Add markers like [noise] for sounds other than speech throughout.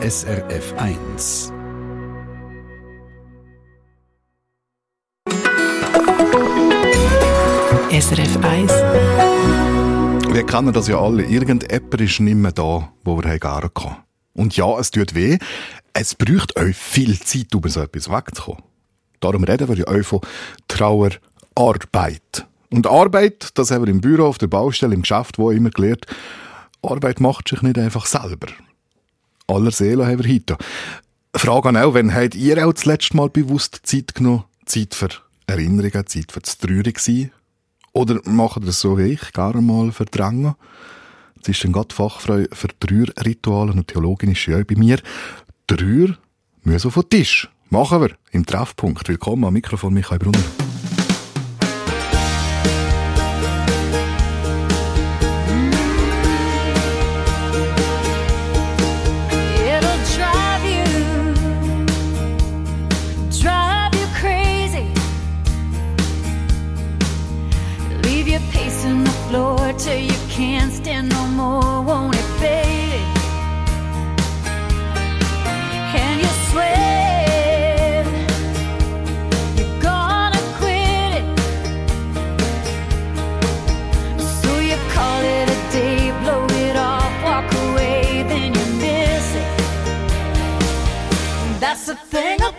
SRF 1. SRF 1. Wir kennen das ja alle. Irgendjemand ist nicht mehr da, wo wir gehen können. Und ja, es tut weh. Es braucht euch viel Zeit, um so etwas wegzukommen. Darum reden wir ja euch von Trauerarbeit. Und Arbeit, das haben wir im Büro, auf der Baustelle, im Geschäft, wo immer gelernt, Arbeit macht sich nicht einfach selber. Aller Seelen haben wir heute. Frage an auch, wenn habt ihr auch das letzte Mal bewusst Zeit genommen? Zeit für Erinnerungen, Zeit für das Traurig sein? Oder macht ihr das so wie ich, gar einmal verdrängen? Jetzt ist dann Gott Fachfrau für Trauerrituale und Theologin ist ja bei mir. Trauer müssen auf den Tisch. Machen wir im Treffpunkt. Willkommen am Mikrofon Michael Brunner. That's the thing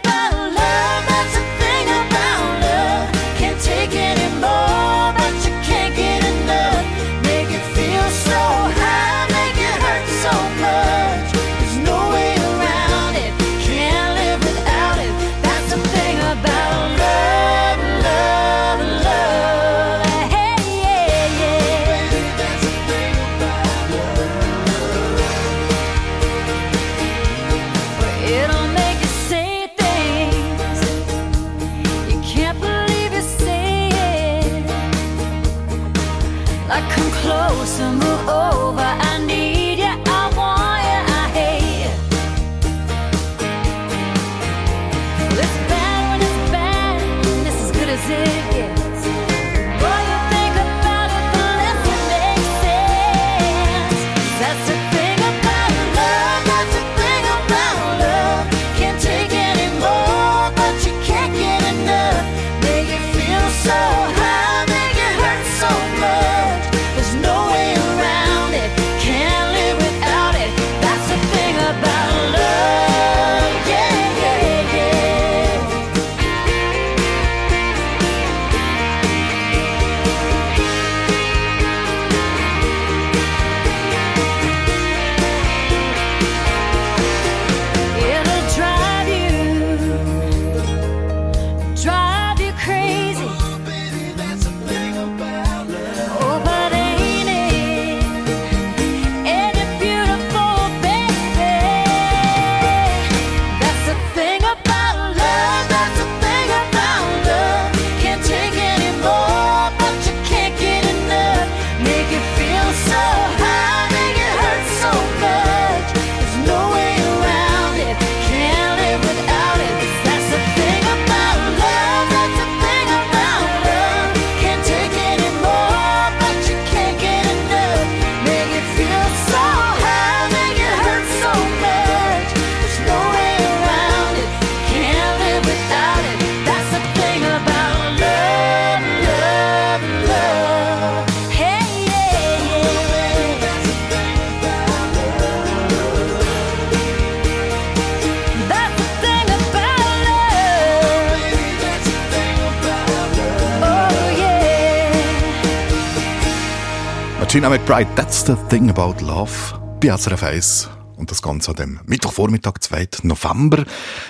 Martina McBride, that's the thing about love. Bei SRF 1. Und das Ganze an dem Mittwochvormittag, 2. November.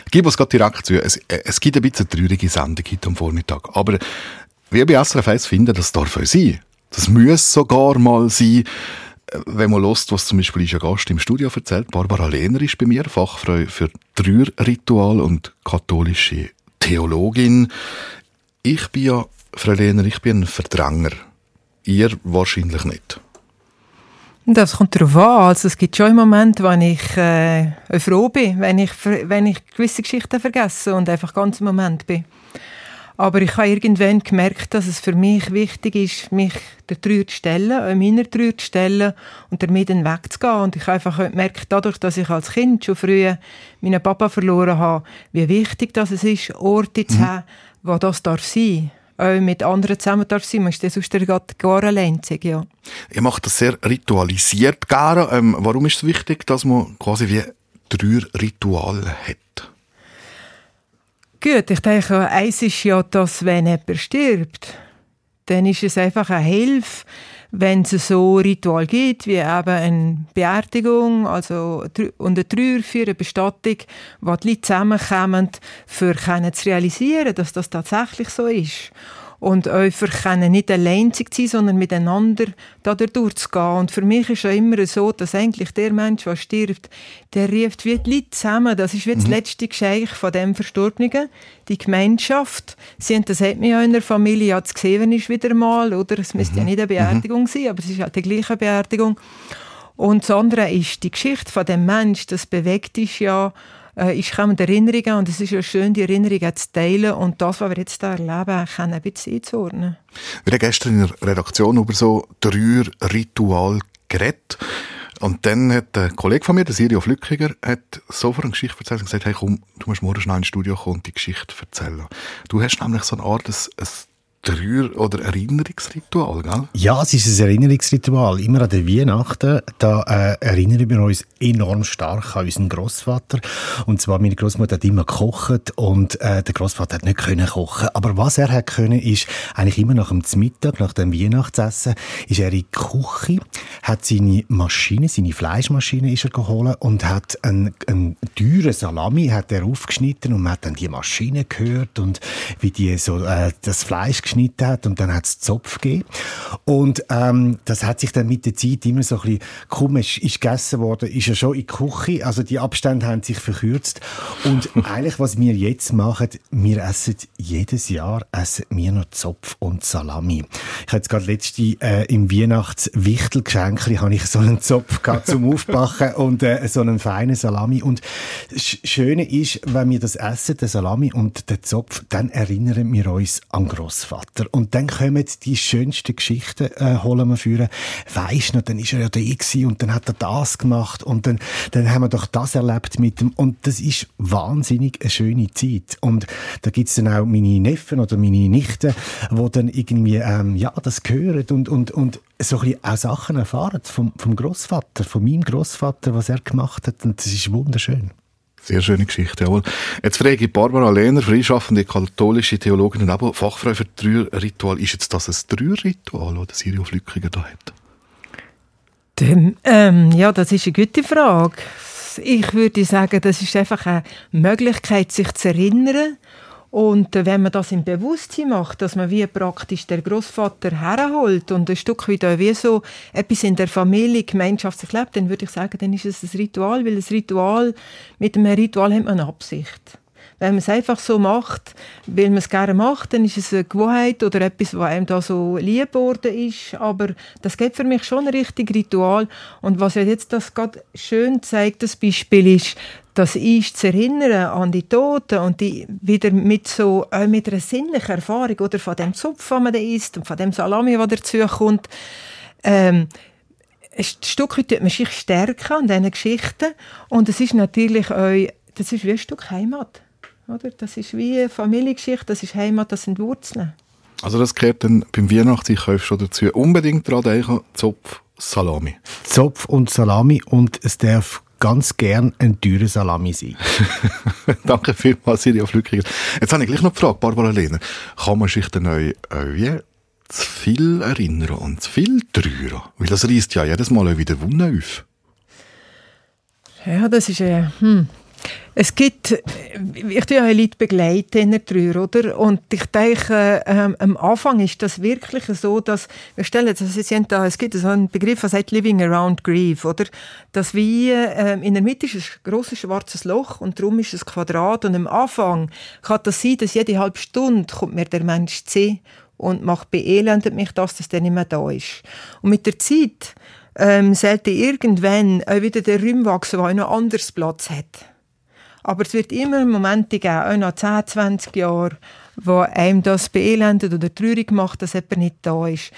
Gib uns gerade direkt zu. Es, äh, es gibt ein bisschen traurige Sendung heute am Vormittag. Aber wir bei SRF 1 finden, das darf auch sein. Das muss sogar mal sein. Äh, Wenn man hört, was zum Beispiel ein Gast im Studio erzählt, Barbara Lehner ist bei mir, Fachfrau für Trauerritual und katholische Theologin. Ich bin ja, Frau Lehner, ich bin ein Verdränger. Ihr wahrscheinlich nicht. Das kommt darauf an. Also es gibt schon Momente, wenn ich äh, froh bin, wenn ich, wenn ich gewisse Geschichten vergesse und einfach ganz im Moment bin. Aber ich habe irgendwann gemerkt, dass es für mich wichtig ist, mich der Trauer zu stellen, meiner Trauer zu stellen und damit dann wegzugehen. Und ich habe einfach gemerkt, dadurch, dass ich als Kind schon früh meinen Papa verloren habe, wie wichtig das es ist, Orte zu haben, wo das darf sein auch mit anderen zusammen darf sein. Man ist dann sonst gar allein, ja. Ihr macht das sehr ritualisiert gerne. Ähm, warum ist es wichtig, dass man quasi wie drei Rituale hat? Gut, ich denke, eins ist ja, dass wenn jemand stirbt, dann ist es einfach eine Hilfe, wenn es so Ritual gibt, wie eben eine Beerdigung also, und eine Trauer für eine Bestattung, wo die Leute zusammenkommen, für zu realisieren, dass das tatsächlich so ist und einfach können nicht allein sein, sondern miteinander da durchzugehen. Und für mich ist es immer so, dass eigentlich der Mensch, der stirbt, der ruft wie die Leute zusammen. Das ist wie das letzte Geschenk von dem Verstorbenen, die Gemeinschaft. Sie haben, das hat man ja in der Familie, ja, zu sehen ist wieder mal, oder? Es müsste ja nicht eine Beerdigung sein, aber es ist ja die gleiche Beerdigung. Und das andere ist die Geschichte von dem Mensch, das bewegt dich ja äh, ist kommen Erinnerungen und es ist ja schön, die Erinnerungen zu teilen und das, was wir jetzt da erleben, können ein bisschen einzuordnen. Wir haben gestern in der Redaktion über so drei Ritual geredet. Und dann hat ein Kollege von mir, der Sirio Flückiger, hat sofort eine Geschichte erzählt und gesagt, hey komm, du musst morgen schnell ins Studio kommen und die Geschichte erzählen. Du hast nämlich so eine Art, ein, ein Trauer- oder Erinnerungsritual, gell? Ja, es ist ein Erinnerungsritual. Immer an den Weihnachten, da äh, erinnern wir uns enorm stark an unseren Großvater. Und zwar, meine Großmutter hat immer gekocht und äh, der Großvater hat nicht können kochen. Aber was er hat können, ist eigentlich immer nach dem Mittag, nach dem Weihnachtsessen, ist er in die Küche, hat seine Maschine, seine Fleischmaschine ist er geholt und hat einen, einen teuren Salami hat er aufgeschnitten und man hat dann die Maschine gehört und wie die so äh, das Fleisch geschnitten hat und dann hat es Zopf gegeben. Und ähm, das hat sich dann mit der Zeit immer so ein bisschen komisch ist gegessen worden, ist ja schon in die Küche, also die Abstände haben sich verkürzt und [laughs] eigentlich, was wir jetzt machen, wir essen jedes Jahr essen wir noch Zopf und Salami. Ich habe jetzt gerade letzte äh, im Weihnachtswichtelgeschenkli habe ich so einen Zopf gehabt zum [laughs] Aufbacken und äh, so einen feinen Salami und das Schöne ist, wenn wir das essen, den Salami und den Zopf, dann erinnern wir uns an Großvater und dann kommen die schönsten Geschichten äh, holen wir führen. Weisst noch, dann ist er ja da gewesen und dann hat er das gemacht und dann, dann haben wir doch das erlebt mit dem und das ist wahnsinnig eine schöne Zeit und da gibt's dann auch meine Neffen oder meine Nichten, wo dann irgendwie ähm, ja das hören und und und so ein bisschen auch Sachen erfahren vom vom Großvater, von meinem Großvater, was er gemacht hat und das ist wunderschön. Sehr schöne Geschichte, jawohl. Jetzt frage ich Barbara Lehner, freischaffende katholische Theologin und aber Fachfrau für Ritual. Ist jetzt das ein Dreierritual, das Sirio Flückiger da hat? Dann, ähm, ja, das ist eine gute Frage. Ich würde sagen, das ist einfach eine Möglichkeit, sich zu erinnern. Und äh, wenn man das im Bewusstsein macht, dass man wie praktisch der Großvater herholt und ein Stück auch wie so etwas in der Familie gemeinschaftlich lebt, dann würde ich sagen, dann ist es ein Ritual, weil ein Ritual, mit einem Ritual hat man eine Absicht. Wenn man es einfach so macht, weil man es gerne macht, dann ist es eine Gewohnheit oder etwas, was einem da so lieb geworden ist. Aber das gibt für mich schon ein richtiges Ritual. Und was jetzt das gerade schön zeigt, das Beispiel ist, das ist zu erinnern an die Toten und die wieder mit so äh, mit einer sinnlichen Erfahrung oder von dem Zupf, den man da isst und von dem Salami, der dazu kommt. Ähm, ein Stück weit tut man sich stärken an diesen Geschichten und es ist natürlich auch, das ist wie ein Stück Heimat. Oder? Das ist wie eine Familiengeschichte, das ist Heimat, das sind Wurzeln. Also das gehört dann beim Weihnachtseinkauf schon dazu. Unbedingt dran denken, Zopf, Salami. Zopf und Salami und es darf ganz gern ein teurer Salami sein. [laughs] Danke vielmals, Sirio Flückiger. Jetzt habe ich gleich noch die Frage, Barbara Lehner. Kann man sich denn euch äh, zu viel erinnern und zu viel trauern? Weil das reißt ja jedes Mal auch wieder Wunden auf. Ja, das ist ja. Hm. Es gibt, ich tue ja Leute begleiten in der Trauer, oder? Und ich denke, ähm, am Anfang ist das wirklich so, dass, wir stellen das, da, es gibt so einen Begriff, der sagt Living Around Grief, oder? Dass wie, ähm, in der Mitte ist ein grosses schwarzes Loch und darum ist es Quadrat und am Anfang kann das sein, dass jede halbe Stunde kommt mir der Mensch zu sehen und macht beelendet mich das, dass der nicht mehr da ist. Und mit der Zeit ähm, sollte irgendwann auch wieder der Raum wachsen, der einen anderes Platz hat. Aber es wird immer Momente geben, auch nach 10, 20 Jahren, wo einem das beelendet oder traurig macht, dass jemand nicht da ist.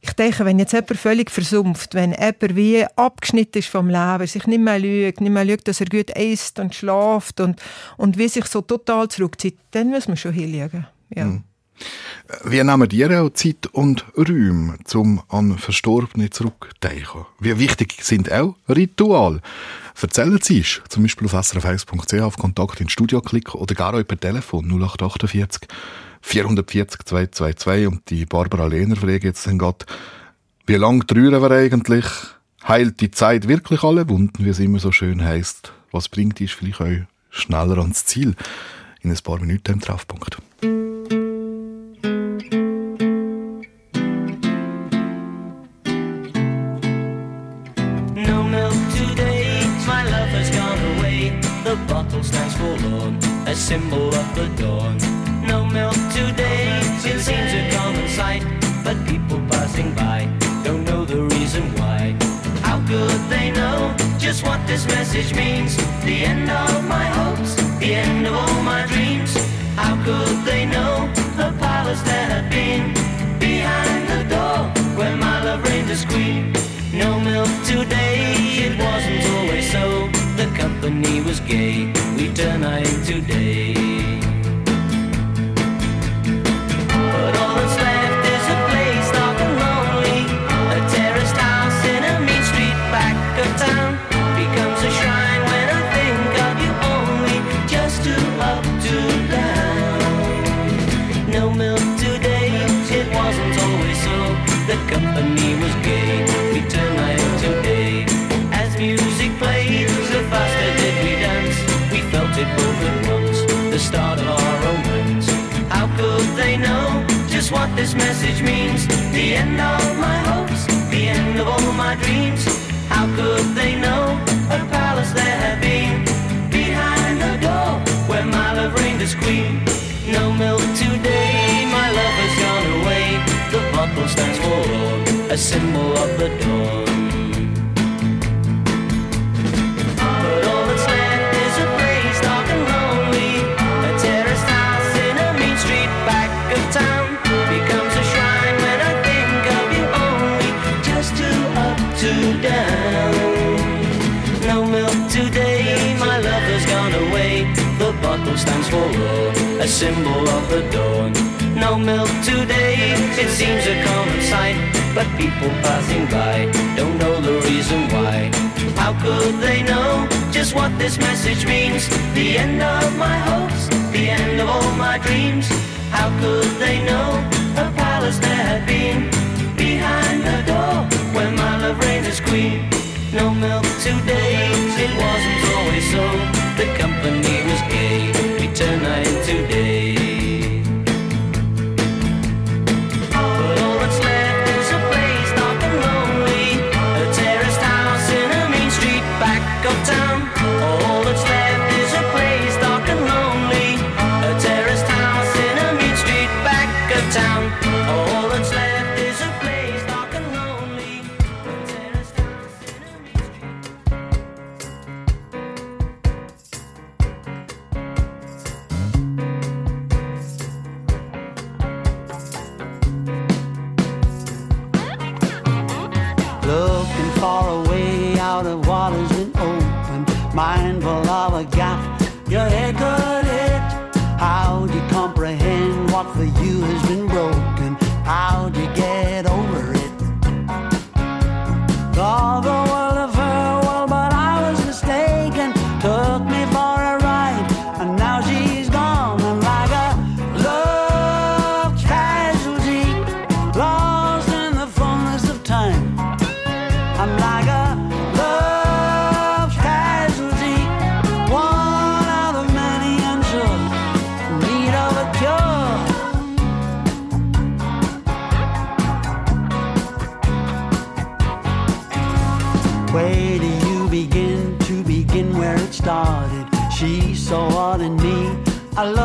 Ich denke, wenn jetzt jemand völlig versumpft, wenn jemand wie abgeschnitten ist vom Leben, sich nicht mehr lügt, nicht mehr schaut, dass er gut isst und schläft und, und wie sich so total zurückzieht, dann muss man schon hinlegen. Ja. Wie nehmen ihr auch Zeit und Räume, um an Verstorbene zurückzudenken? Wie wichtig sind auch Rituale? Erzählen Sie es, zum Beispiel auf srf1.ch auf Kontakt ins Studio klicken oder gar auch per Telefon 0848 440 222 und die Barbara Lehner fragt jetzt dann grad, wie lange trauern wir eigentlich? Heilt die Zeit wirklich alle Wunden, wie es immer so schön heißt? Was bringt dich vielleicht auch schneller ans Ziel? In ein paar Minuten im Treffpunkt. The bottle stands forlorn, a symbol of the dawn. No milk today, it seems a common sight, but people passing by don't know the reason why. How could they know just what this message means? The end of my hopes, the end of all my dreams. How could they know the palace there had been behind the door where my love reigned as queen? No milk today, it wasn't always so when he was gay. We turn night into day. This message means? The end of my hopes, the end of all my dreams. How could they know a palace there had been behind the door where my love reigned as queen? No milk today, my love has gone away. The bottle stands for a symbol of the dawn. Stands for love, a symbol of the dawn. No milk today, it seems a common sight. But people passing by don't know the reason why. How could they know just what this message means? The end of my hopes, the end of all my dreams. How could they know a palace there had been behind the door where my love reigned as queen? No milk today, it wasn't always so. The company I love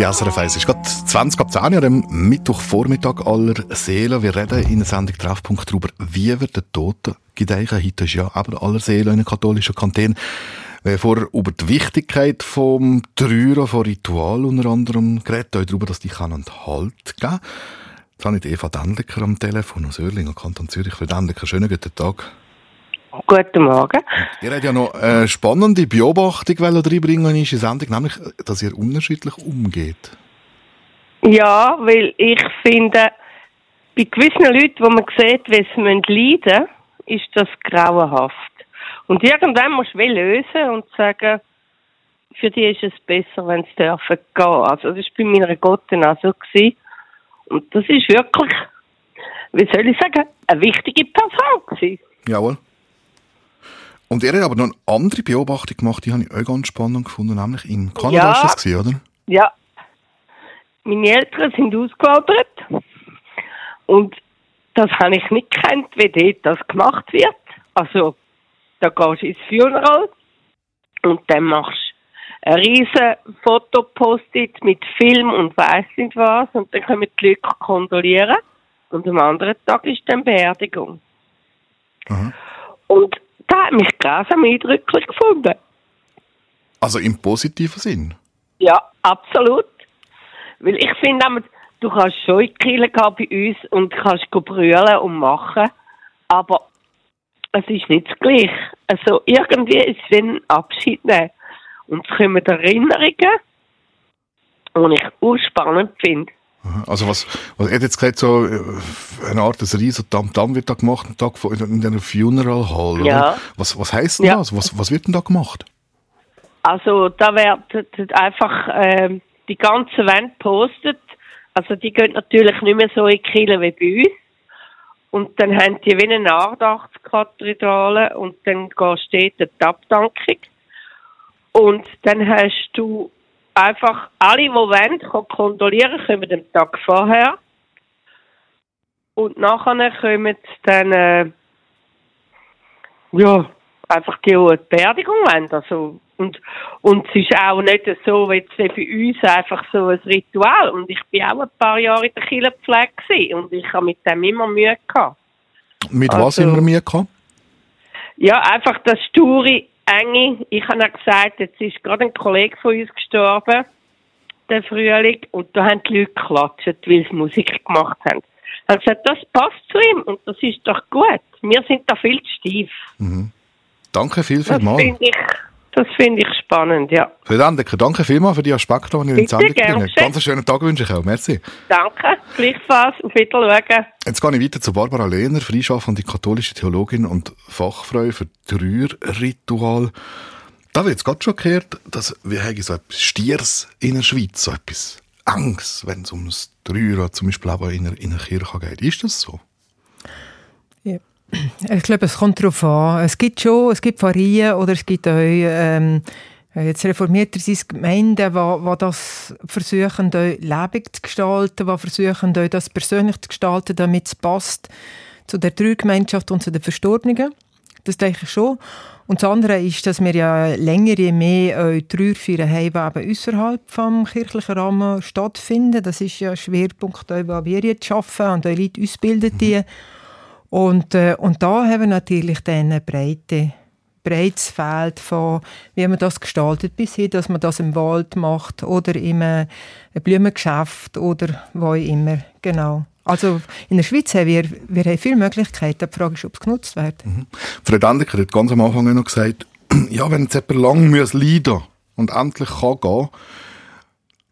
Bei SRF 1 ist gerade 20 ab 10 Uhr am Mittwochvormittag aller Seelen. Wir reden in der Sendung Treffpunkt darüber, wie wird der Tote gedeihen. Heute ist ja aber aller Seelen in der katholischen Kantine. Wir haben vorher über die Wichtigkeit vom Trauern, von Ritual unter anderem geredet, auch darüber, dass die kann einen Halt geben. Jetzt habe ich Eva Dendliker am Telefon aus Oerlingen, Kanton Zürich. Frau Dendliker, schönen guten Tag. Guten Morgen. Ihr habt ja noch eine spannende Beobachtung reinbringen in unsere Sendung, nämlich, dass ihr unterschiedlich umgeht. Ja, weil ich finde, bei gewissen Leuten, wo man sieht, wie sie leiden müssen, ist das grauenhaft. Und irgendwann musst du lösen und sagen, für die ist es besser, wenn sie dürfen gehen. Also das war bei meiner Gottin auch so. Gewesen. Und das ist wirklich, wie soll ich sagen, eine wichtige Person gewesen. Jawohl. Und ihr habt aber noch eine andere Beobachtung gemacht, die habe ich auch ganz spannend gefunden, nämlich in Kanada Ja. ist das gewesen, oder? Ja. Meine Eltern sind ausgewandert. Und das habe ich nicht gekannt, wie dort das gemacht wird. Also, da gehst du ins Funeral und dann machst du ein riesen Fotopost-it mit Film und weiss nicht was und dann kommen die Leute kondolieren und am anderen Tag ist dann Beerdigung. Aha. Und da hat mich grausam eindrücklich gefunden. Also im positiven Sinn. Ja, absolut. Weil ich finde, du kannst schon in die gehen bei uns und kannst brüllen und machen, aber es ist nicht das Gleiche. Also irgendwie ist es wie ein Abschied nehmen. Und es kommen Erinnerungen, die ich urspannend finde. Also was, was er hat jetzt gesagt, so äh, eine Art des riesen Tam-Tam wird da gemacht, einen Tag vor, in einer Funeral Hall, oder? Ja. Was, was heisst denn Ja. das? Was, was wird denn da gemacht? Also da wird einfach ähm, die ganze Wand postet. Also die gehen natürlich nicht mehr so in die Kirche wie bei uns. Und dann haben die wie eine Andachtskathedrale und dann gehst du dort die Abdankung. Und dann hast du einfach alle, die wollen, können kondolieren, kommen den Tag vorher. Und nachher kommen dann, äh, ja, einfach die, die Beerdigung wollen. Also, und, und es ist auch nicht so, wie wie für uns einfach so ein Ritual. Und ich bin auch ein paar Jahre in der Kirchenpflege und ich habe mit dem immer Mühe gehabt. Mit was Also- immer mir gehabt? Ja, einfach das sture, enge. Ich habe auch gesagt, jetzt ist gerade ein Kollege von uns gestorben, der Frühling, und da haben die Leute geklatscht, weil sie Musik gemacht haben. Ich habe gesagt, das passt zu ihm und das ist doch gut. Wir sind da viel zu steif. Danke viel, Das vielmals. Das finde ich spannend, ja. Frau Dendecker, danke vielmals für die Aspekte, die ihr in die Sendung geschehen. Ganz einen schönen Tag wünsche ich auch. Merci. Danke, gleichfalls, auf Wiedersehen. Jetzt gehe ich weiter zu Barbara Lehner, freischaffende katholische Theologin und Fachfrau für Trauerritual. Da wird es gerade schon gehört, dass wir haben so etwas Stiers in der Schweiz, so etwas Angst, wenn es um das zum Beispiel auch in einer, in einer Kirche geht. Ist das so? Ich glaube, es kommt darauf an. Es gibt schon, es gibt Pfarreien oder es gibt auch ähm, jetzt reformierterseits Gemeinden, die, die das versuchen, lebendig zu gestalten, die versuchen, das persönlich zu gestalten, damit es passt zu der Trauergemeinschaft und zu den Verstorbenen. Das denke ich schon. Und das andere ist, dass wir ja länger je mehr Trauerfeiern haben, die eben außerhalb vom kirchlichen Rahmen stattfinden. Das ist ja ein Schwerpunkt, wo wir jetzt arbeiten und auch Leute ausbilden. Die. Und, äh, und da haben wir natürlich dann eine breite, breites Feld von, wie man das gestaltet, bis hin, dass man das im Wald macht oder in einem Blumengeschäft oder wo immer. Genau. Also in der Schweiz haben wir, wir haben viele Möglichkeiten. Die Frage ist, ob es genutzt wird. Frau Dendecker hat ganz am Anfang noch gesagt, [clears throat] ja, wenn jetzt jemand lang muss leiden und endlich kann gehen,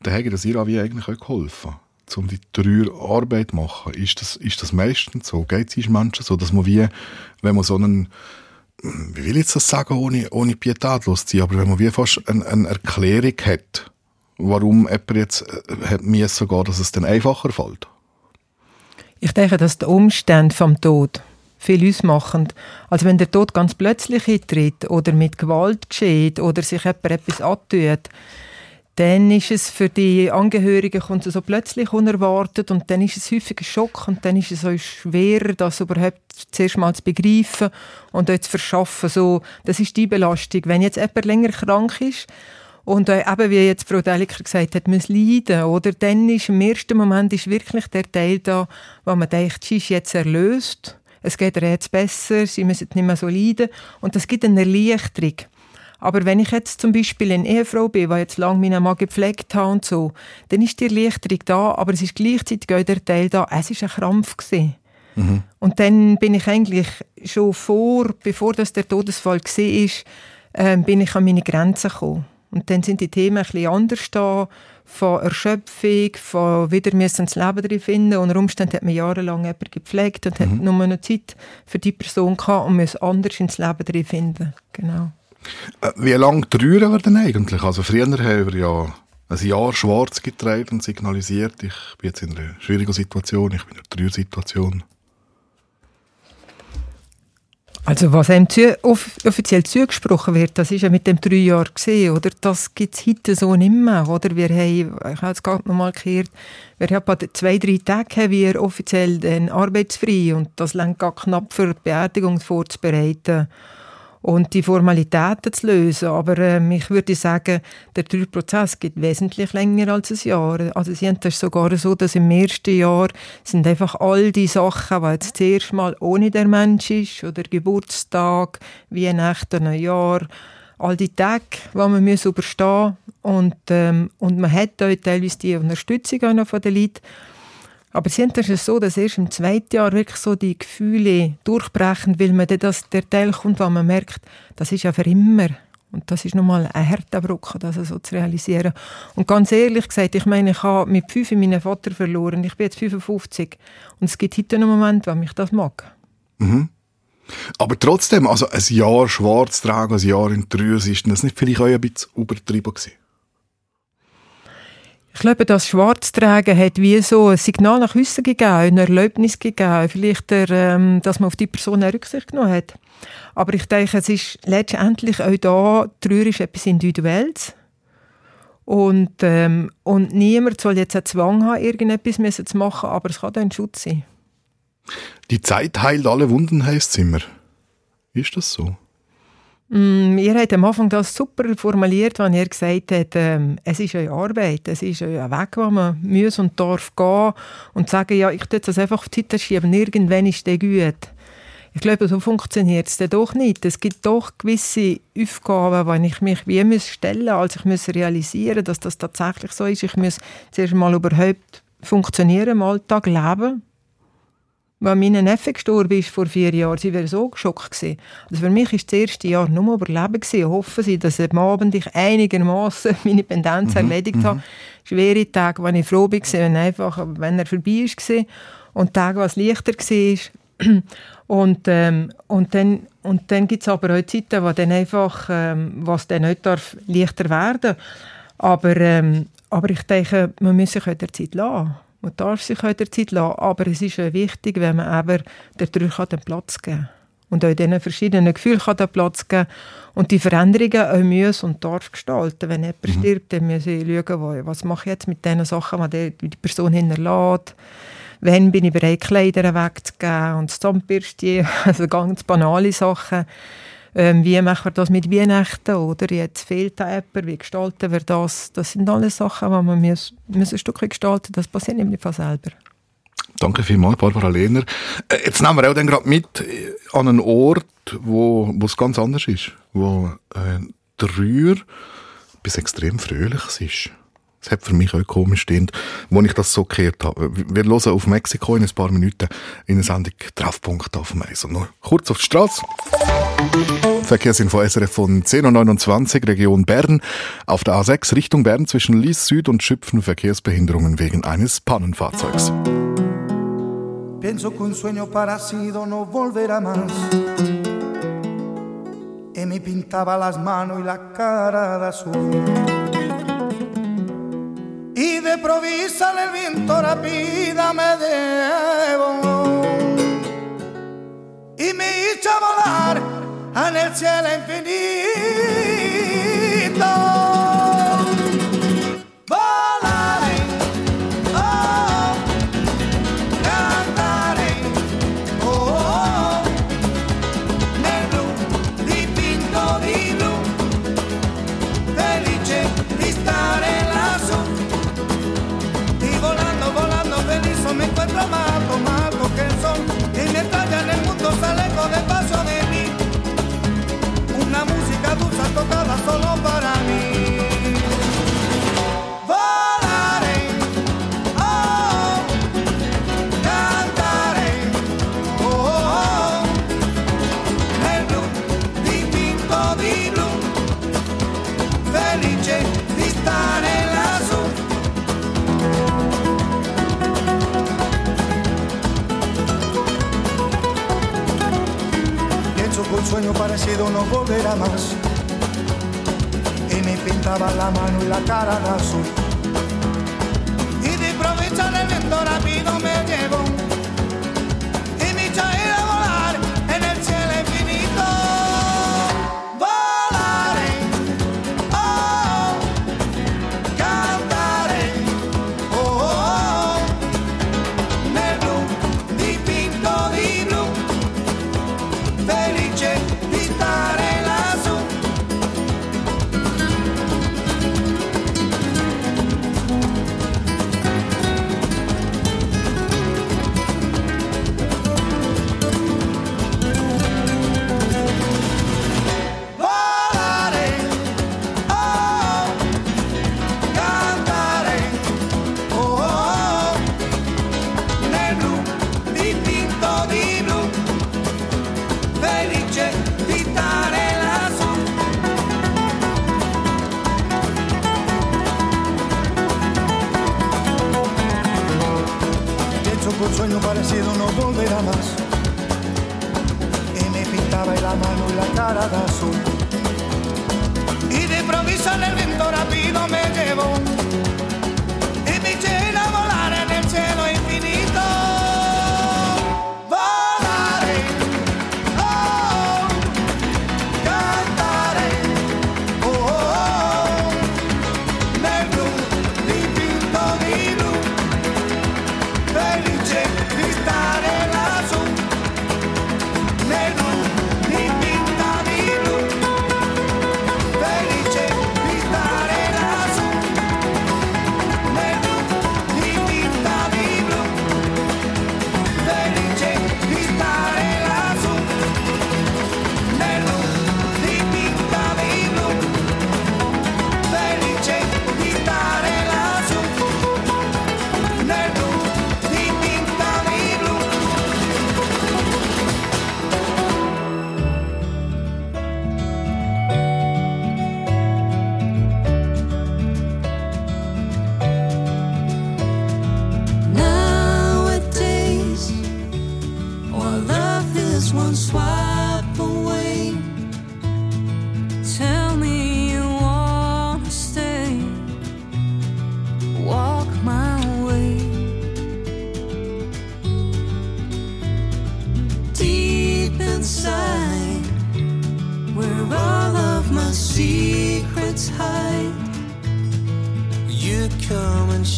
dann hätte das ihr auch wie eigentlich auch geholfen, um die Trauerarbeit zu machen. Ist das, ist das meistens so? Geht es Menschen so, dass man wie, wenn man so einen, wie will ich jetzt das sagen, ohne, ohne pietatlos zu aber wenn man wie fast eine, eine Erklärung hat, warum jemand jetzt äh, hat müssen gehen, dass es dann einfacher fällt? Ich denke, dass die Umstände vom Tod viel ausmachen. Also wenn der Tod ganz plötzlich eintritt oder mit Gewalt geschieht oder sich jemand etwas antut, dann ist es für die Angehörigen kommt es so plötzlich unerwartet und dann ist es häufig ein Schock und dann ist es so schwerer, das überhaupt zuerst mal zu begreifen und auch zu verschaffen. So, das ist die Belastung. Wenn jetzt jemand länger krank ist Und äh, eben, wie jetzt Frau Deliker gesagt hat, muss leiden, oder? Dann ist im ersten Moment ist wirklich der Teil da, wo man denkt, sie ist jetzt erlöst, es geht ihr jetzt besser, sie müssen nicht mehr so leiden. Und das gibt eine Erleichterung. Aber wenn ich jetzt zum Beispiel eine Ehefrau bin, die jetzt lange meinen Mann gepflegt hat und so, dann ist die Erleichterung da, aber es ist gleichzeitig auch der Teil da, es ist ein Krampf gewesen. Und dann bin ich eigentlich schon vor, bevor das der Todesfall war, ähm, bin ich an meine Grenzen gekommen. Und dann sind die Themen ein bisschen anders da, von Erschöpfung, von wieder müssen das Leben drin finden. Unter Umständen hat man jahrelang jemanden gepflegt und hat nur noch Zeit für die Person gehabt und muss anders ins Leben drin finden. Genau. Äh, Wie lange trüren wir denn eigentlich? Also früher haben wir ja ein Jahr schwarz getragen und signalisiert, ich bin jetzt in einer schwierigen Situation, ich bin in einer Trüersituation. Also was einem zu, off offiziell zugesprochen wird, das ist ja mit dem drei Jahren gesehen, oder? Das gibt es heute so nicht mehr, oder? Wir haben, ich habe es gerade noch gehört, wir haben zwei, drei Tage wir offiziell den arbeitsfrei und das längt gar knapp für die Beerdigung vorzubereiten und die Formalitäten zu lösen. Aber ähm, ich würde sagen, der Trauerprozess geht wesentlich länger als ein Jahr. Also sie haben das sogar so, dass im ersten Jahr sind einfach all die Sachen, die jetzt zuerst mal ohne der Mensch ist, oder Geburtstag, Weihnachten, Neujahr, all die Tage, die man muss überstehen und ähm, und man hat auch teilweise die Unterstützung von den Leuten. Aber das ist so, dass erst im zweiten Jahr wirklich so die Gefühle durchbrechen, weil man dann das, der Teil kommt, wo man merkt, das ist ja für immer. Und das ist nochmal ein harter Brocken, das so zu realisieren. Und ganz ehrlich gesagt, ich meine, ich habe mit fünf meinen Vater verloren. Ich bin jetzt 55. Und es gibt heute einen Moment, wo mich das mag. Aber trotzdem, also ein Jahr schwarz tragen, ein Jahr in Trüers, ist das nicht vielleicht auch ein bisschen übertrieben gewesen? Ich glaube, das Schwarztragen hat wie so ein Signal nach außen gegeben, eine Erlaubnis gegeben, vielleicht, der, ähm, dass man auf die Person Rücksicht genommen hat. Aber ich denke, es ist letztendlich auch da, Trauer ist etwas Individuelles. Und, ähm, und niemand soll jetzt einen Zwang haben, irgendetwas müssen zu machen, aber es kann auch ein Schutz sein. Die Zeit heilt alle Wunden, heisst es immer. Ist das so? Mm, Ihr habt am Anfang das super formuliert, wenn ihr gesagt habt, ähm, es ist eure Arbeit, es ist ein Weg, wo man muss und darf gehen und sagen, ja, ich tue das einfach auf die schieben, irgendwann ist der gut. Ich glaube, so funktioniert es dann doch nicht. Es gibt doch gewisse Aufgaben, die ich mich wie muss stellen. Also ich muss realisieren, dass das tatsächlich so ist. Ich muss zuerst mal überhaupt funktionieren im Alltag, leben. Als mein Neffe gestorben ist vor vier Jahren, sie wäre so geschockt gewesen. Also für mich war das erste Jahr nur Überleben gewesen. Hoffen Sie, dass am Abend ich einigermaßen [laughs] meine Pendenz erledigt habe. Schwere Tage, wenn ich froh war, wenn, einfach, wenn er vorbei war. Und Tage, was leichter war. [clears throat] Und, ähm, und dann, und dann gibt es aber auch Zeiten, wo dann einfach, ähm, was dann nicht darf, leichter werden aber, ähm, aber ich denke, man muss sich auch der Zeit lassen. Man darf sich der Zeit lassen, aber es ist wichtig, wenn man eben der den Platz geben kann. Und auch diesen verschiedenen Gefühlen kann den Platz geben und die Veränderungen auch muss und darf gestalten. Wenn jemand stirbt, dann muss ich schauen, was mache ich jetzt mit den Sachen, die die die Person hinterlässt. Wann bin ich bereit, Kleider wegzugeben und das Zahnbürstchen, [laughs] also ganz banale Sachen. Ähm, wie machen wir das mit Weihnachten? Oder jetzt fehlt da jemand, wie gestalten wir das? Das sind alles Sachen, die man muss, ein Stück gestalten Das passiert nämlich von selber. Danke vielmals, Barbara Lehner. Äh, Jetzt nehmen wir auch dann gerade mit äh, an einen Ort, wo es ganz anders ist, wo äh, der Rühr bis extrem fröhliches ist. Das hat für mich auch komisch stimmt, wo ich das so gehört habe. Wir hören auf Mexiko in ein paar Minuten in einer Sendung Treffpunkt auf dem Eis. Und noch kurz auf die Straße. Verkehrsinfo SRF von 10.29 Region Bern. Auf der A6 Richtung Bern zwischen Lies Süd und Schüpfen Verkehrsbehinderungen wegen eines Pannenfahrzeugs. Pienso que un sueño parecido no volverá más. Y me pintaba las manos y la cara de azul. Y de provisa el viento rápida me debo. Y me hizo volar en el cielo infinito.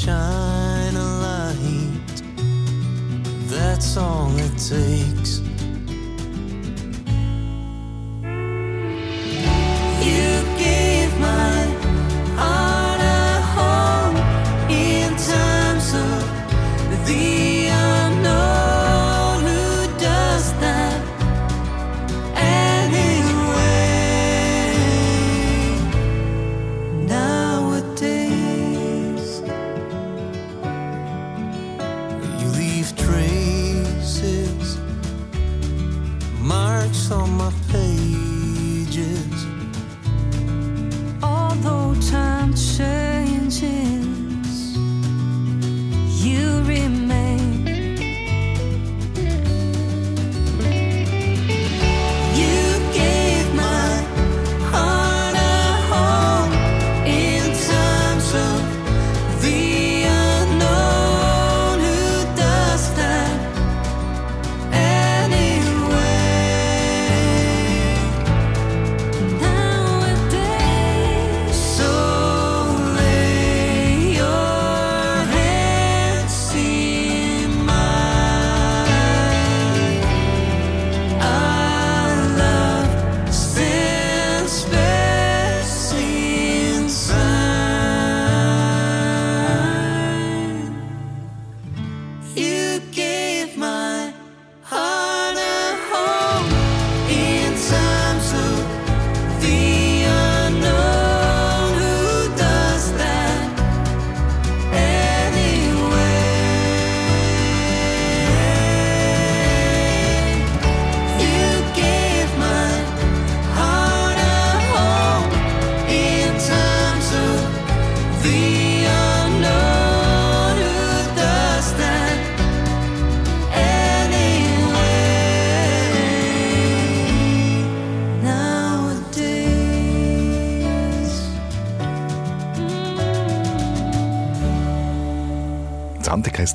Shine a light. That's all it takes.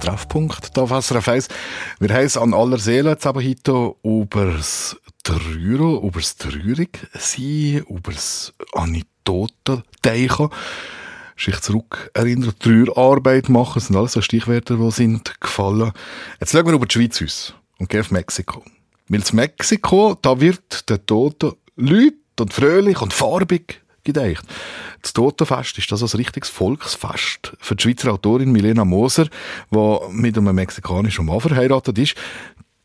Treffpunkt, da auf SRF 1. Wir haben an aller Seele jetzt aber heute über das Trüro, über das Trürig sein, über das Anekdoten denken, sich zurück erinnern, Trüerarbeit machen, das sind alles so Stichwörter, die sind gefallen. Jetzt schauen wir über die Schweiz aus und gehen auf Mexiko. Weil in Mexiko, da wird der Toten Leute und fröhlich und farbig gedeicht. Das Totenfest ist das ein richtiges Volksfest für die Schweizer Autorin Milena Moser, die mit einem mexikanischen Mann verheiratet ist.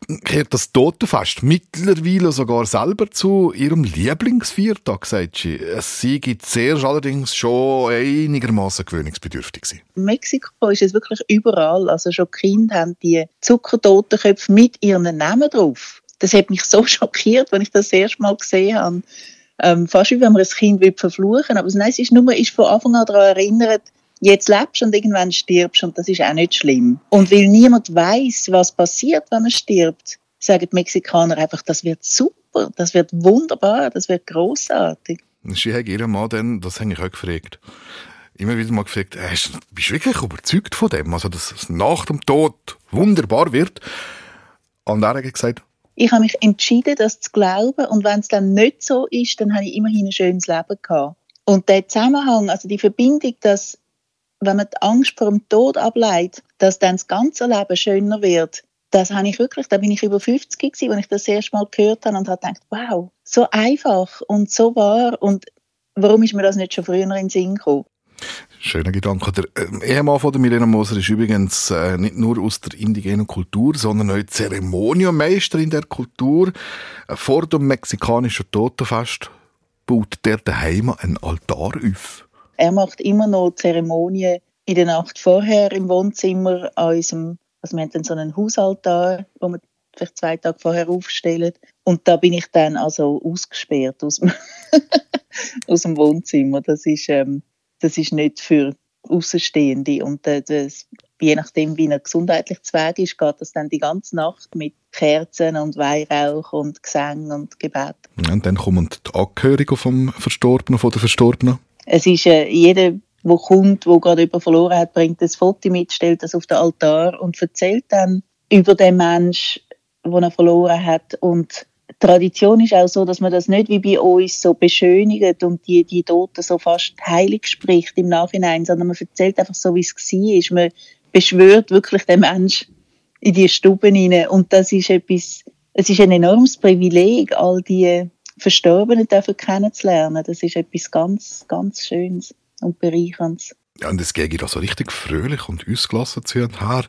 Gehört das Totenfest mittlerweile sogar selber zu ihrem Lieblingsviertag, sagt sie. Es sei zuerst allerdings schon einigermaßen gewöhnungsbedürftig. In Mexiko ist es wirklich überall. Also schon Kinder haben die Zuckertotenköpfe mit ihren Namen drauf. Das hat mich so [laughs] schockiert, wenn ich das erste Mal gesehen habe. Ähm, fast wie wenn man ein Kind will verfluchen Aber nein, es ist nur, ist von Anfang an daran erinnert, jetzt lebst und irgendwann stirbst und das ist auch nicht schlimm. Und weil niemand weiß, was passiert, wenn man stirbt, sagen die Mexikaner einfach, das wird super, das wird wunderbar, das wird großartig. Sie hat ihren Mann dann, das habe ich auch gefragt, immer wieder mal gefragt, äh, hast- bist du wirklich überzeugt von dem? Also, dass es nach dem Tod wunderbar wird? Und er hat gesagt, Ich habe mich entschieden, das zu glauben und wenn es dann nicht so ist, dann habe ich immerhin ein schönes Leben gehabt. Und der Zusammenhang, also die Verbindung, dass wenn man die Angst vor dem Tod ableitet, dass dann das ganze Leben schöner wird, das habe ich wirklich, da bin ich über 50 gewesen, als ich das erste Mal gehört habe und habe gedacht, wow, so einfach und so wahr und warum ist mir das nicht schon früher in den Sinn gekommen? Schöner Gedanke. Der ähm, Ehemann von der Milena Moser ist übrigens äh, nicht nur aus der indigenen Kultur, sondern auch Zeremonienmeister in der Kultur. Äh, vor dem mexikanischen Totenfest baut der daheim einen Altar auf. Er macht immer noch Zeremonien in der Nacht vorher im Wohnzimmer an unserem, also wir haben dann so einen Hausaltar, wo wir vielleicht zwei Tage vorher aufstellen. Und da bin ich dann also ausgesperrt aus dem, [laughs] aus dem Wohnzimmer. Das ist, ähm, das ist nicht für Außenstehende. Und äh, das, je nachdem, wie er gesundheitlich zu Weg ist, geht das dann die ganze Nacht mit Kerzen und Weihrauch und Gesang und Gebet. Und dann kommen die Angehörigen vom Verstorbenen, von der Verstorbenen. Es ist äh, jeder, der kommt, der gerade jemanden verloren hat, bringt ein Foto mit, stellt das auf den Altar und erzählt dann über den Mensch, den er verloren hat. Und Tradition ist auch so, dass man das nicht wie bei uns so beschönigt und die, die Toten so fast heilig spricht im Nachhinein, sondern man erzählt einfach so, wie es war. Man beschwört wirklich den Mensch in die Stube hinein. Und das ist etwas, es ist ein enormes Privileg, all die Verstorbenen dürfen kennenzulernen. Das ist etwas ganz, ganz Schönes und Bereicherndes. Ja, und es geht da so richtig fröhlich und ausgelassen zu und her.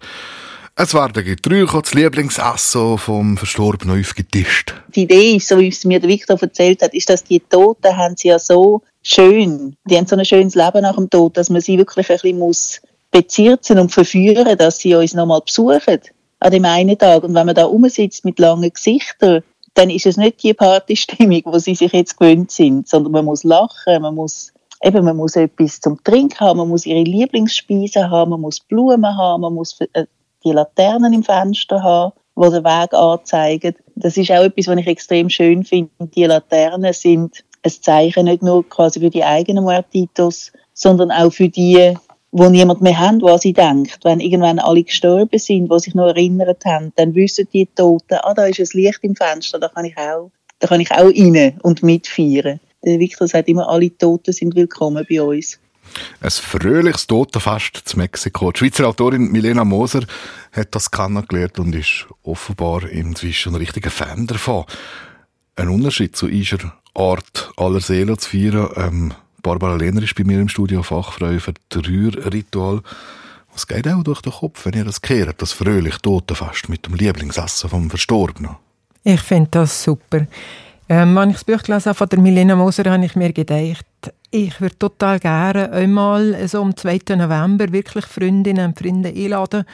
Es werden Getränke, das Lieblingsessen vom Verstorbenen aufgetischt. Die Idee ist, so wie es mir der Viktor erzählt hat, ist, dass die Toten haben sie ja so schön, die haben so ein schönes Leben nach dem Tod, dass man sie wirklich ein bisschen muss bezirzen und verführen, dass sie uns nochmal besuchen an dem einen Tag. Und wenn man da rumsitzt mit langen Gesichtern, dann ist es nicht die Partystimmung, wo sie sich jetzt gewöhnt sind, sondern man muss lachen, man muss eben, man muss etwas zum Trinken haben, man muss ihre Lieblingsspeisen haben, man muss Blumen haben, man muss äh, die Laternen im Fenster haben, die den Weg anzeigen. Das ist auch etwas, was ich extrem schön finde. Die Laternen sind ein Zeichen nicht nur quasi für die eigenen Muertitos, sondern auch für die, wo niemand mehr haben, was sie denkt. Wenn irgendwann alle gestorben sind, die sich noch erinnert haben, dann wissen die Toten, ah, da ist ein Licht im Fenster, da kann ich auch, da kann ich auch rein und mitfeiern. Der Victor sagt immer, alle Toten sind willkommen bei uns. Ein fröhliches Totenfest zu Mexiko. Die Schweizer Autorin Milena Moser hat das kennengelernt und ist offenbar inzwischen ein richtiger Fan davon. Ein Unterschied zu ihrer Art, aller Seelen zu feiern. Ähm, Barbara Lehner ist bei mir im Studio Fachfrau für das Rührritual. Was geht auch durch den Kopf, wenn ihr das kehrt, das fröhliche Totenfest mit dem Lieblingsessen vom Verstorbenen? Ich finde das super. Ähm, als ich das Buch gelesen habe von der Milena Moser, habe ich mir gedacht, ich würde total gerne einmal so am 2. November wirklich Freundinnen und Freunde einladen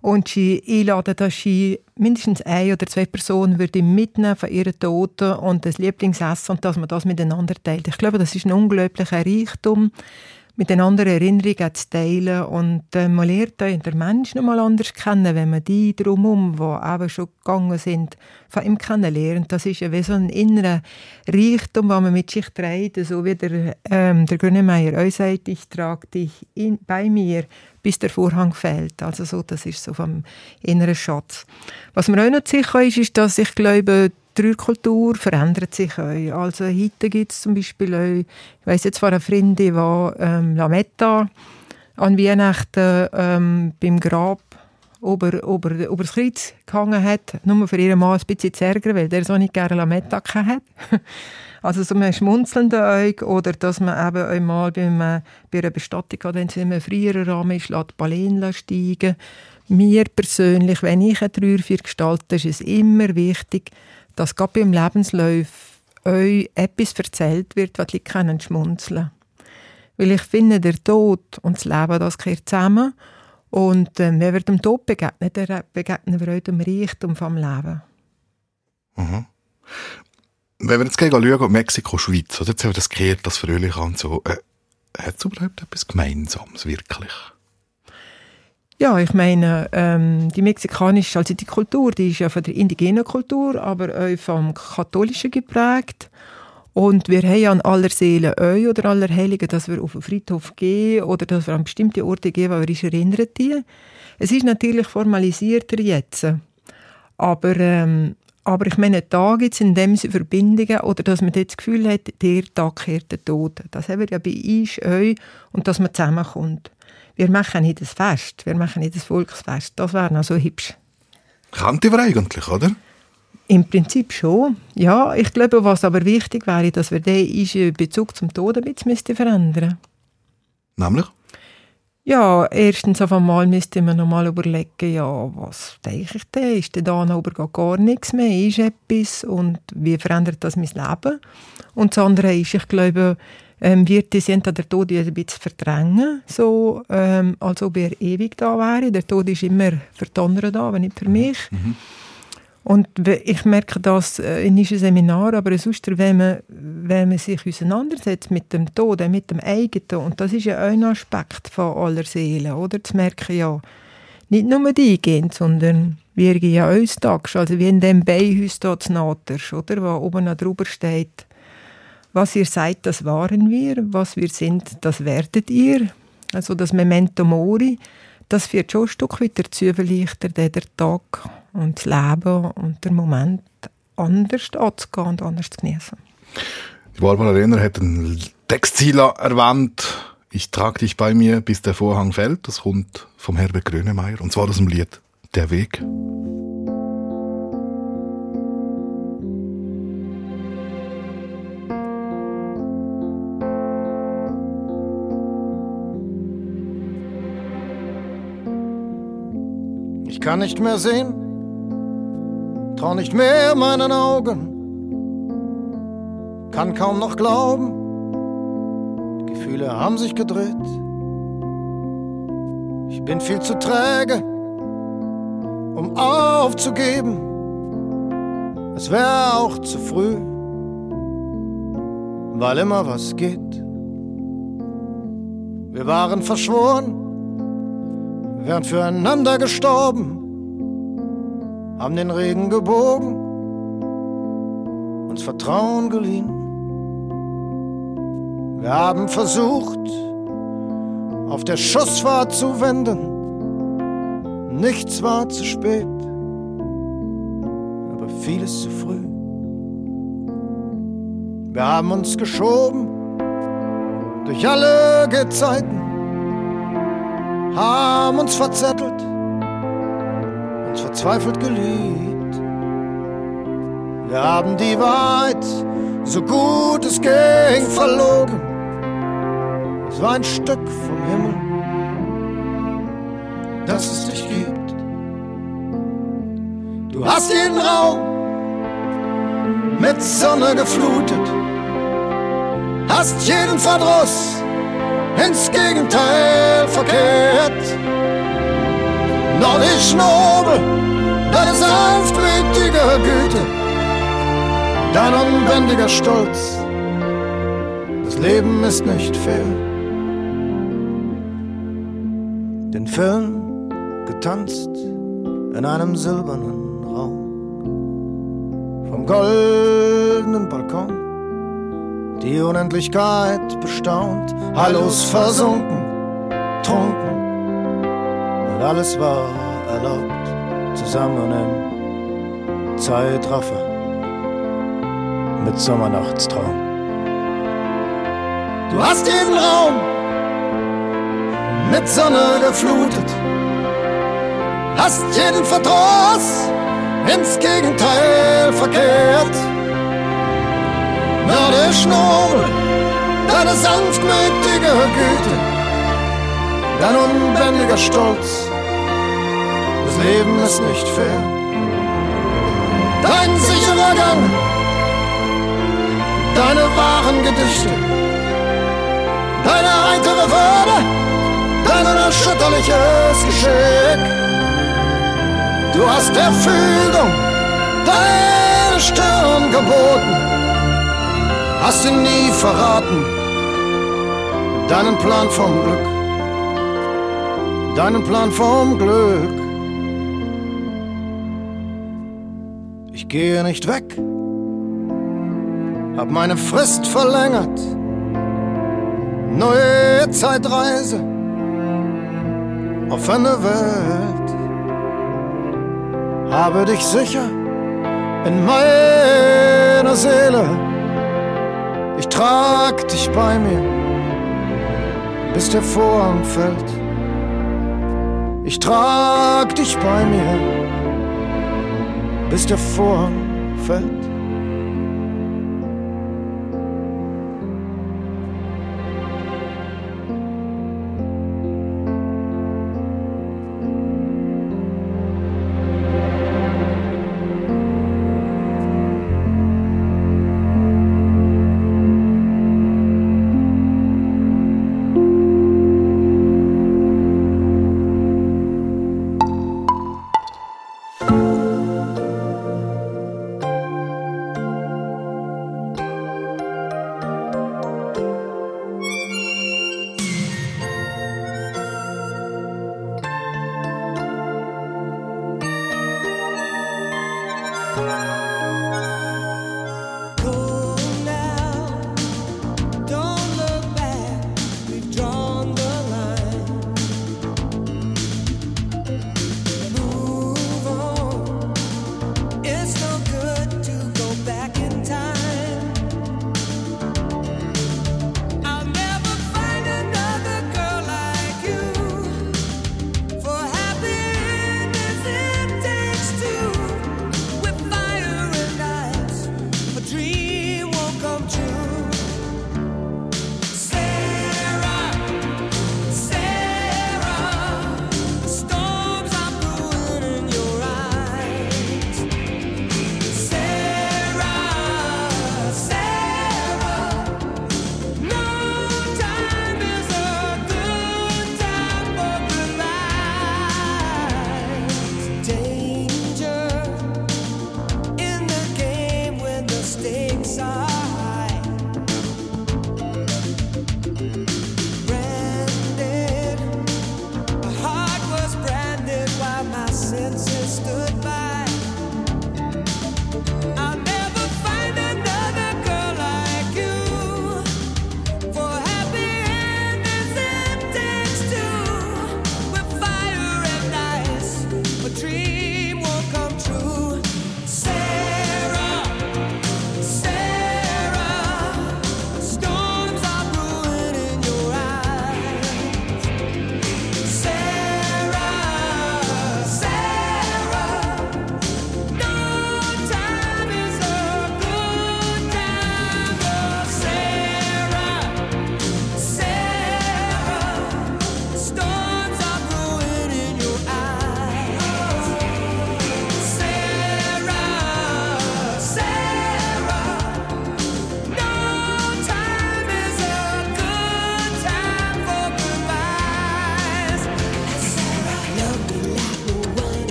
und sie einladen, dass sie mindestens ein oder zwei Personen würde mitnehmen von ihren Toten und das Lieblingsessen und dass man das miteinander teilt. Ich glaube, das ist ein unglaublicher Reichtum, mit den anderen Erinnerungen zu teilen. Und äh, man lernt den Menschen noch mal anders kennen, wenn man die drumherum, die eben schon gegangen sind, von ihm kennenlernt. Das ist wie so ein innerer Reichtum, den man mit sich trägt, so wie der, ähm, der Grönemeyer euch sagt, ich trage dich in, bei mir, bis der Vorhang fällt. Also so, das ist so vom inneren Schatz. Was mir auch noch sicher ist, ist, dass ich glaube, die Rührkultur verändert sich auch. Also heute gibt es zum Beispiel auch, ich weiss jetzt von einer Freundin, die ähm, Lametta an Weihnachten ähm, beim Grab über, über, über das Kreuz gehangen hat, nur für ihren Mann ein bisschen zu ärgern, weil der so nicht gerne Lametta hat. [laughs] Also so ein schmunzelnden Auge oder dass man eben einmal bei einer Bestattung, wenn es in einem früheren Rahmen ist, lässt die Baleine steigen. Mir persönlich, wenn ich eine Trauerfeier gestalte, ist es immer wichtig, dass gerade beim Lebenslauf euch etwas erzählt wird, was die können schmunzeln Weil ich finde, der Tod und das Leben, das gehört zusammen. Und äh, wenn wir dem Tod begegnen, dann begegnen wir auch dem Reichtum vom Leben. Mhm. Wenn wir jetzt gehen schauen, Mexiko, Schweiz, oder jetzt haben wir das gehört, das Fröhliche und so, äh, hat es überhaupt etwas Gemeinsames, wirklich? Ja, ich meine, ähm, die mexikanische, also die Kultur, die ist ja von der indigenen Kultur, aber auch vom Katholischen geprägt. Und wir haben ja an aller Seelen euch oder aller Heiligen, dass wir auf den Friedhof gehen oder dass wir an bestimmte Orte gehen, wo wir uns erinnern. Die. Es ist natürlich formalisierter jetzt. Aber, ähm, aber ich meine, da gibt es in dem Sinne Verbindungen oder dass man das Gefühl hat, der Tag kehrt der Tod. Das haben wir ja bei uns, euch und dass man zusammenkommt. Wir machen nicht das Fest, wir machen nicht das Volksfest. Das wäre noch so hübsch. Kannte wir eigentlich, oder? Im Prinzip schon. Ja, ich glaube, was aber wichtig wäre, dass wir den Bezug zum Tod ein bisschen müssten verändern Nämlich? Ja, erstens auf einmal müsste man noch mal überlegen, ja, was denke ich denn? Ist denn da noch gar nichts mehr? Ist etwas? Und wie verändert das mein Leben? Und das andere ist, ich glaube, ähm, wird die sind der Tod ein bisschen verdrängen, so, ähm, als ob er ewig da wäre. Der Tod ist immer für die anderen da, aber nicht für mich. Und we- ich merke das äh, in unserem Seminar, aber sonst, wenn man, wenn man sich auseinandersetzt mit dem Tod, mit dem eigenen, und das ist ja ein Aspekt von aller Seele, oder? Zu merken, ja, nicht nur die gehen, sondern wir gehen ja uns tags, also wie in dem Beihaus dort zu oder? Wo oben noch drüber steht, was ihr seid, das waren wir, was wir sind, das werdet ihr. Also das Memento Mori, das wird schon ein Stück weit dazu verleichtern, den Tag und das Leben und der Moment anders anzugehen und anders zu genießen. Die Barbara Renner hat einen Textziel erwähnt. Ich trage dich bei mir, bis der Vorhang fällt. Das kommt vom Herbert Grönemeyer. Und zwar aus dem Lied Der Weg. Ich kann nicht mehr sehen, trau nicht mehr meinen Augen, kann kaum noch glauben, die Gefühle haben sich gedreht. Ich bin viel zu träge, um aufzugeben. Es wäre auch zu früh, weil immer was geht. Wir waren verschworen, wären füreinander gestorben, haben den Regen gebogen, uns Vertrauen geliehen. Wir haben versucht, auf der Schussfahrt zu wenden, nichts war zu spät, aber vieles zu früh. Wir haben uns geschoben durch alle Gezeiten haben uns verzettelt, uns verzweifelt geliebt. Wir haben die Wahrheit, so gut es ging, verlogen. Es war ein Stück vom Himmel, das es dich gibt. Du hast jeden Raum mit Sonne geflutet, hast jeden Verdruss ins Gegenteil verkehrt. Noch nicht nobel, deine sanftmütige Güte, dein unbändiger Stolz. Das Leben ist nicht fair. den Film getanzt in einem silbernen Raum. Vom goldenen Balkon die Unendlichkeit bestaunt, Hallos versunken, trunken und alles war erlaubt, zusammen im Zeitraffer mit Sommernachtstraum. Du hast jeden Raum mit Sonne geflutet, hast jeden Verdruss ins Gegenteil verkehrt. Mördisch nobel, deine sanftmütige Güte, dein unbändiger Stolz. Das Leben ist nicht fair. Dein sicherer Gang, deine wahren Gedichte, deine heitere Würde, dein unerschütterliches Geschick. Du hast der Fügung deine Stirn geboten, hast ihn nie verraten, deinen Plan vom Glück, deinen Plan vom Glück. Ich gehe nicht weg, hab meine Frist verlängert, neue Zeitreise auf eine Welt habe dich sicher in meiner Seele. Trag dich bei mir, bis der Vorhang fällt. Ich trag dich bei mir, bis der Vorhang fällt.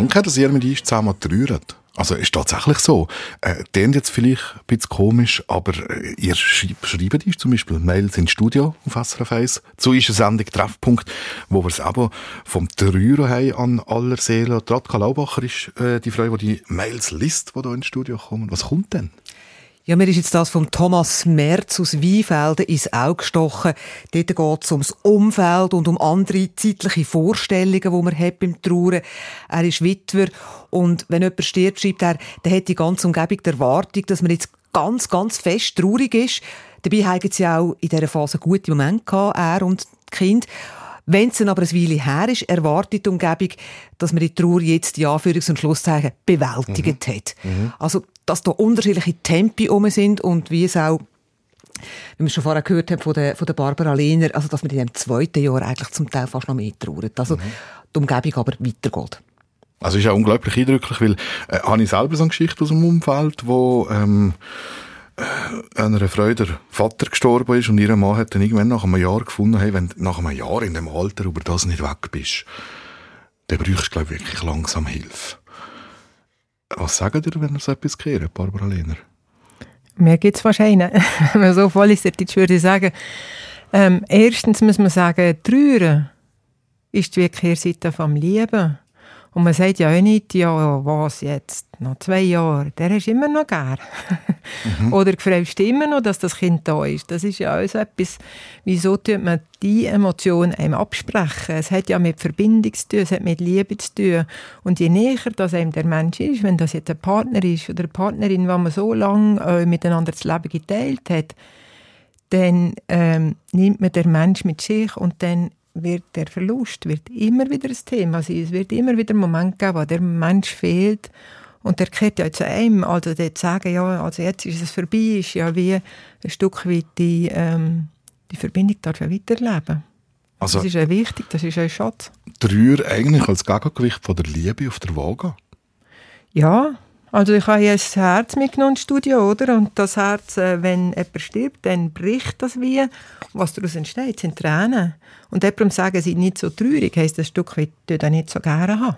Danke, dass ihr mit uns zusammen trauert. Also ist tatsächlich so. Äh, klingt jetzt vielleicht ein bisschen komisch, aber äh, ihr schreibt, schreibt uns zum Beispiel Mails ins Studio auf SRF 1 zu unserer Sendung Treffpunkt, wo wir es eben vom Trauern haben an aller Seele. Radka Laubacher ist äh, die Frau, die die Mails liest, die hier ins Studio kommen. Was kommt denn? Ja, mir ist jetzt das vom Thomas Merz aus Weinfelden ins Auge gestochen. Dort geht es ums Umfeld und um andere zeitliche Vorstellungen, die man hat beim Trauern. Er ist Witwer und wenn jemand stirbt, schreibt er, dann hat die ganze Umgebung die Erwartung, dass man jetzt ganz, ganz fest traurig ist. Dabei haben sie auch in dieser Phase gute Momente gehabt, er und die Kind. Wenn es dann aber ein Weile her ist, erwartet die Umgebung, dass man die Trauer jetzt, die Anführungs- und Schlusszeichen, bewältigt hat. Also, dass da unterschiedliche Tempi um sind und wie es auch, wie wir schon vorher gehört haben von der, von der Barbara Lehner, also dass man in dem zweiten Jahr eigentlich zum Teil fast noch mehr trauert. Also, die Umgebung aber weitergeht. Also ist auch unglaublich eindrücklich, weil äh, habe ich selber so eine Geschichte aus dem Umfeld, wo ähm, äh, einer Frau der Vater gestorben ist und ihr Mann hat dann irgendwann nach einem Jahr gefunden, hey, wenn du nach einem Jahr in dem Alter über das nicht weg bist, dann brauchst du, glaube ich, wirklich langsam Hilfe. Was sagt ihr, wenn ihr so etwas gehört, Barbara Lehner? Mir gibt es wahrscheinlich, [laughs] wenn man so voll ist, würde ich sagen, ähm, erstens muss man sagen, Trauern ist die Kehrseite vom Lieben. Und man sagt ja auch nicht, ja, was jetzt, noch zwei Jahre, der ist immer noch gern. [laughs] Oder freust du immer noch, dass das Kind da ist. Das ist ja auch so etwas, wieso tut man die Emotion einem absprechen. Es hat ja mit Verbindung zu tun, es hat mit Liebe zu tun. Und je näher das einem der Mensch ist, wenn das jetzt ein Partner ist oder eine Partnerin, die man so lange äh, miteinander das Leben geteilt hat, dann ähm, nimmt man den Mensch mit sich und dann wird der Verlust wird immer wieder ein Thema sein. Es wird immer wieder einen Moment geben, wo der Mensch fehlt und der kehrt ja zu einem. Also dort zu sagen, ja, also jetzt ist es vorbei, ist ja wie ein Stück weit die, ähm, die Verbindung darf ja weiterleben. Also das ist ja wichtig, das ist ein Schatz. Trauer eigentlich als Gegengewicht von der Liebe auf der Waage? Ja, also ich habe jetzt das Herz mitgenommen ins Studio, oder? Und das Herz, äh, wenn jemand stirbt, dann bricht das wie. Was daraus entsteht, sind Tränen. Und jemandem sagen, sie nicht so traurig, heisst das Stück die er nicht so gerne haben.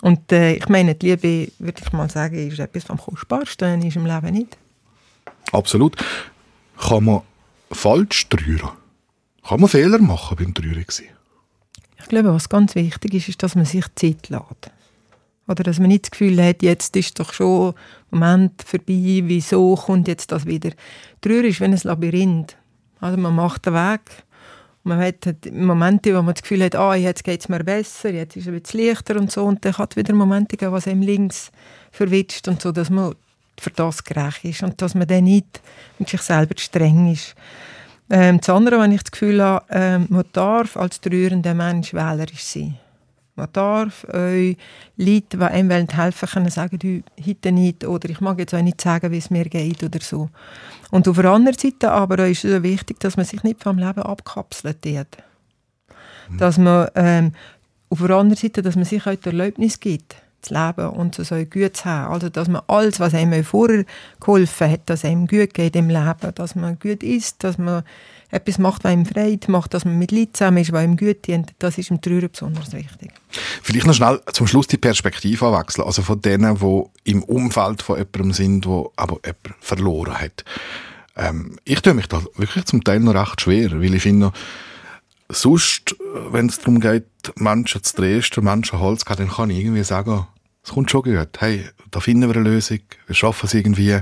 Und äh, ich meine, die Liebe, würde ich mal sagen, ist etwas vom Kostbarsten in unserem Leben nicht. Absolut. Kann man falsch trauern? Kann man Fehler machen beim Traurig sein? Ich glaube, was ganz wichtig ist, ist, dass man sich Zeit lässt. Oder dass man nicht das Gefühl hat, jetzt ist doch schon ein Moment vorbei, wieso kommt jetzt das wieder? Trauer ist wie ein Labyrinth. Also man macht den Weg. Man hat halt Momente, wo man das Gefühl hat, ah, jetzt geht es mir besser, jetzt ist es ein bisschen leichter und so. Und dann hat es wieder Momente geben, was einem links verwitscht und so, dass man für das gerecht ist und dass man dann nicht mit sich selber streng ist. Ähm, das andere, wenn ich das Gefühl habe, ähm, man darf als trauernder Mensch wählerisch sein. Man darf euch Leute, die einem wollen helfen können, sagen, heute nicht, oder ich mag jetzt auch nicht sagen, wie es mir geht, oder so. Und auf der anderen Seite aber ist es wichtig, dass man sich nicht vom Leben abkapselt hat. Dass man ähm, auf der anderen Seite, dass man sich auch die Erlaubnis gibt, zu leben und so soll gut zu haben. Also, dass man alles, was einem vorher geholfen hat, dass einem gut geht im Leben, dass man gut isst, dass man etwas macht, was einem Freude macht, dass man mit Leuten zusammen ist, was einem gut dient, das ist im Trauer besonders wichtig. Vielleicht noch schnell zum Schluss die Perspektive anwechseln. Also von denen, die im Umfeld von jemandem sind, der aber jemand verloren hat. Ähm, ich tue mich da wirklich zum Teil noch recht schwer, weil ich finde, sonst, wenn es darum geht, Menschen zu trösten, Menschen Holz geben, dann kann ich irgendwie sagen, es kommt schon gut. Hey, da finden wir eine Lösung, wir schaffen es irgendwie.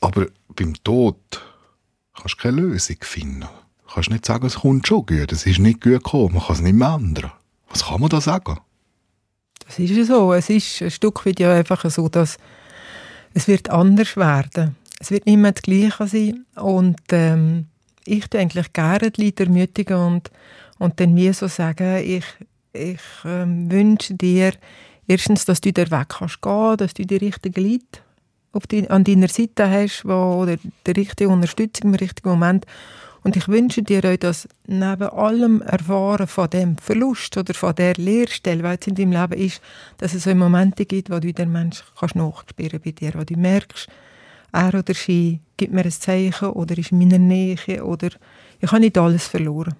Aber beim Tod kannst keine Lösung finden. Du kannst nicht sagen, es kommt schon gut, es ist nicht gut gekommen, man kann es nicht mehr ändern. Was kann man da sagen? Das ist ja so. Es ist ein Stück weit ja einfach so, dass es wird anders werden. Es wird nicht mehr das Gleiche sein. Und ähm, ich tue eigentlich gerne die Leute ermutigen und, und dann mir so sagen, ich, ich ähm, wünsche dir erstens, dass du den Weg kannst gehen, dass du die richtigen Leute auf die, an deiner Seite hast, wo, oder die richtige Unterstützung im richtigen Moment. Und ich wünsche dir auch, dass neben allem Erfahren von dem Verlust oder von der Lehrstelle, die jetzt in deinem Leben ist, dass es so Momente gibt, wo du den Mensch kannst nachspüren bei dir, wo du merkst, er oder sie gibt mir ein Zeichen oder ist in meiner Nähe oder ich habe nicht alles verloren.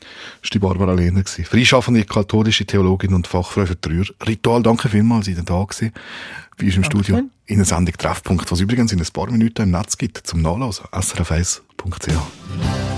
Das war die Barbara Lehner. Freischaffende katholische Theologin und Fachfrau für Trauer. Ritual, danke vielmals, Sie da gewesen. Wie ist im Studio? Schön. In der Sendung Treffpunkt, was übrigens in ein paar Minuten im Netz gibt, zum Nachlesen. srf1.ch.